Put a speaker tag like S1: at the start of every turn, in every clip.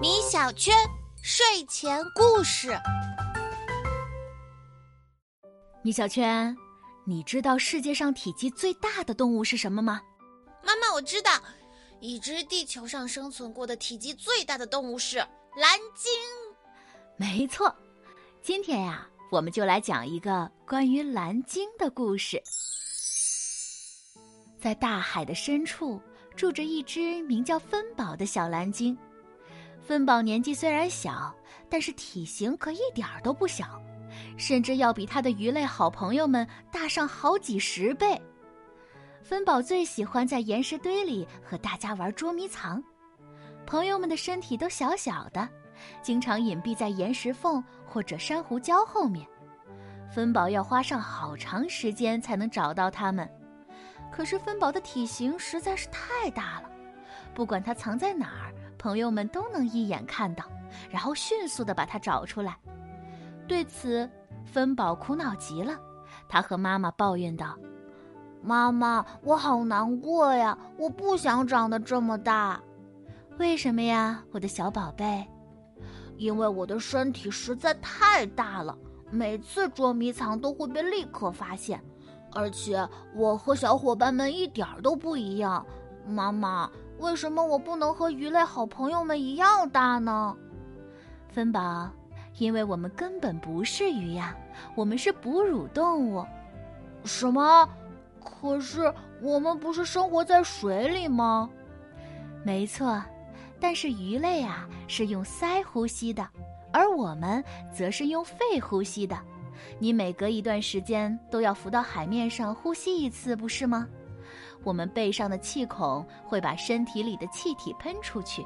S1: 米小圈睡前故事。
S2: 米小圈，你知道世界上体积最大的动物是什么吗？
S1: 妈妈，我知道，已知地球上生存过的体积最大的动物是蓝鲸。
S2: 没错，今天呀，我们就来讲一个关于蓝鲸的故事。在大海的深处，住着一只名叫芬宝的小蓝鲸。芬宝年纪虽然小，但是体型可一点儿都不小，甚至要比他的鱼类好朋友们大上好几十倍。芬宝最喜欢在岩石堆里和大家玩捉迷藏，朋友们的身体都小小的，经常隐蔽在岩石缝或者珊瑚礁后面，芬宝要花上好长时间才能找到他们。可是芬宝的体型实在是太大了，不管它藏在哪儿，朋友们都能一眼看到，然后迅速的把它找出来。对此，芬宝苦恼极了，他和妈妈抱怨道：“
S3: 妈妈，我好难过呀！我不想长得这么大。
S2: 为什么呀，我的小宝贝？
S3: 因为我的身体实在太大了，每次捉迷藏都会被立刻发现。”而且我和小伙伴们一点都不一样，妈妈，为什么我不能和鱼类好朋友们一样大呢？
S2: 芬宝，因为我们根本不是鱼呀，我们是哺乳动物。
S3: 什么？可是我们不是生活在水里吗？
S2: 没错，但是鱼类啊是用鳃呼吸的，而我们则是用肺呼吸的。你每隔一段时间都要浮到海面上呼吸一次，不是吗？我们背上的气孔会把身体里的气体喷出去，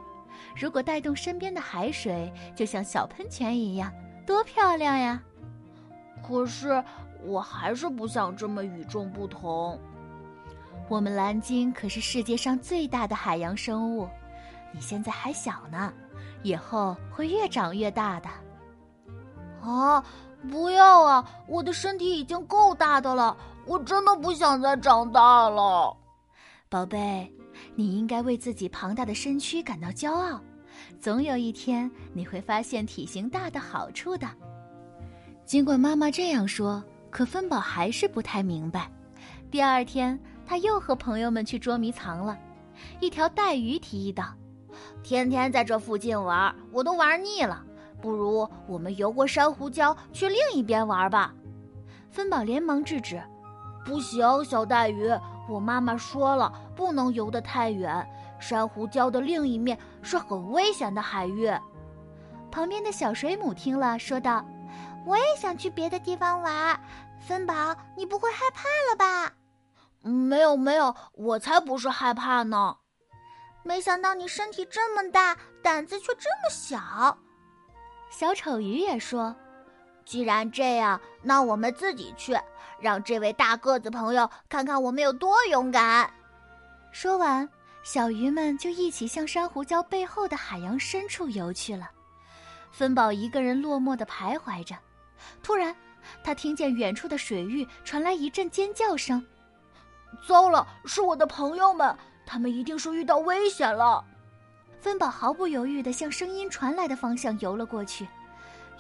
S2: 如果带动身边的海水，就像小喷泉一样，多漂亮呀！
S3: 可是我还是不想这么与众不同。
S2: 我们蓝鲸可是世界上最大的海洋生物，你现在还小呢，以后会越长越大的。
S3: 啊！不要啊！我的身体已经够大的了，我真的不想再长大了。
S2: 宝贝，你应该为自己庞大的身躯感到骄傲。总有一天，你会发现体型大的好处的。尽管妈妈这样说，可芬宝还是不太明白。第二天，他又和朋友们去捉迷藏了。一条带鱼提议道：“
S3: 天天在这附近玩，我都玩腻了。”不如我们游过珊瑚礁去另一边玩吧，
S2: 芬宝连忙制止：“
S3: 不行，小带鱼，我妈妈说了，不能游得太远。珊瑚礁的另一面是很危险的海域。”
S2: 旁边的小水母听了，说道：“
S4: 我也想去别的地方玩。芬宝，你不会害怕了吧？”“
S3: 没有，没有，我才不是害怕呢。”“
S4: 没想到你身体这么大，胆子却这么小。”
S2: 小丑鱼也说：“
S3: 既然这样，那我们自己去，让这位大个子朋友看看我们有多勇敢。”
S2: 说完，小鱼们就一起向珊瑚礁背后的海洋深处游去了。芬宝一个人落寞的徘徊着，突然，他听见远处的水域传来一阵尖叫声：“
S3: 糟了，是我的朋友们，他们一定是遇到危险了。”
S2: 芬宝毫不犹豫地向声音传来的方向游了过去，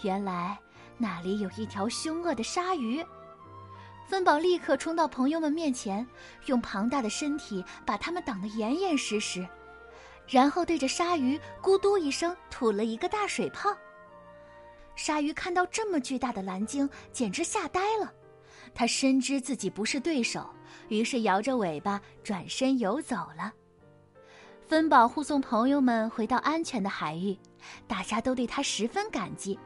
S2: 原来那里有一条凶恶的鲨鱼。芬宝立刻冲到朋友们面前，用庞大的身体把他们挡得严严实实，然后对着鲨鱼咕嘟一声吐了一个大水泡。鲨鱼看到这么巨大的蓝鲸，简直吓呆了。它深知自己不是对手，于是摇着尾巴转身游走了。芬宝护送朋友们回到安全的海域，大家都对他十分感激。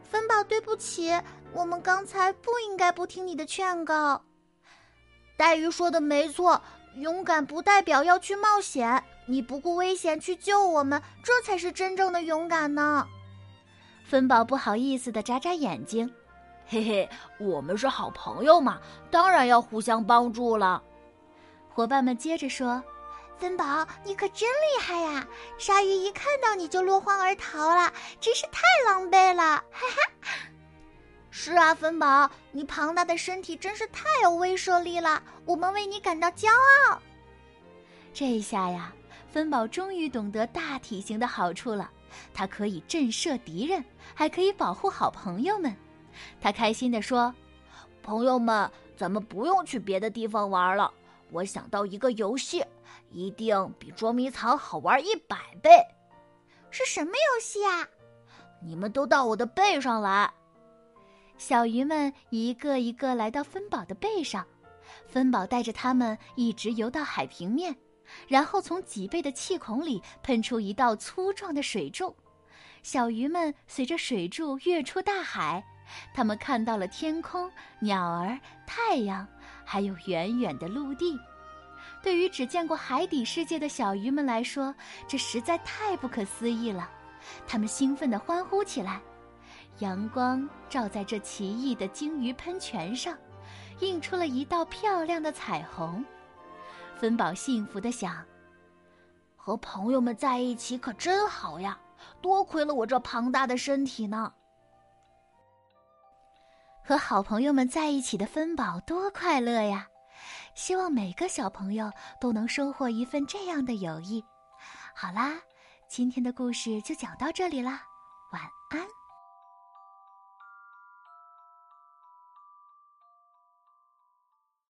S4: 芬宝，对不起，我们刚才不应该不听你的劝告。
S3: 黛玉说的没错，勇敢不代表要去冒险。你不顾危险去救我们，这才是真正的勇敢呢。
S2: 芬宝不好意思的眨眨眼睛，
S3: 嘿嘿，我们是好朋友嘛，当然要互相帮助了。
S2: 伙伴们接着说。
S4: 芬宝，你可真厉害呀！鲨鱼一看到你就落荒而逃了，真是太狼狈了！哈哈。
S3: 是啊，芬宝，你庞大的身体真是太有威慑力了，我们为你感到骄傲。
S2: 这一下呀，芬宝终于懂得大体型的好处了，它可以震慑敌人，还可以保护好朋友们。他开心地说：“
S3: 朋友们，咱们不用去别的地方玩了。我想到一个游戏，一定比捉迷藏好玩一百倍。
S4: 是什么游戏啊？
S3: 你们都到我的背上来。”
S2: 小鱼们一个一个来到芬宝的背上，芬宝带着他们一直游到海平面，然后从脊背的气孔里喷出一道粗壮的水柱。小鱼们随着水柱跃出大海。他们看到了天空、鸟儿、太阳，还有远远的陆地。对于只见过海底世界的小鱼们来说，这实在太不可思议了。他们兴奋地欢呼起来。阳光照在这奇异的鲸鱼喷泉上，映出了一道漂亮的彩虹。芬宝幸福地想：“
S3: 和朋友们在一起可真好呀！多亏了我这庞大的身体呢。”
S2: 和好朋友们在一起的芬宝多快乐呀！希望每个小朋友都能收获一份这样的友谊。好啦，今天的故事就讲到这里啦，晚安。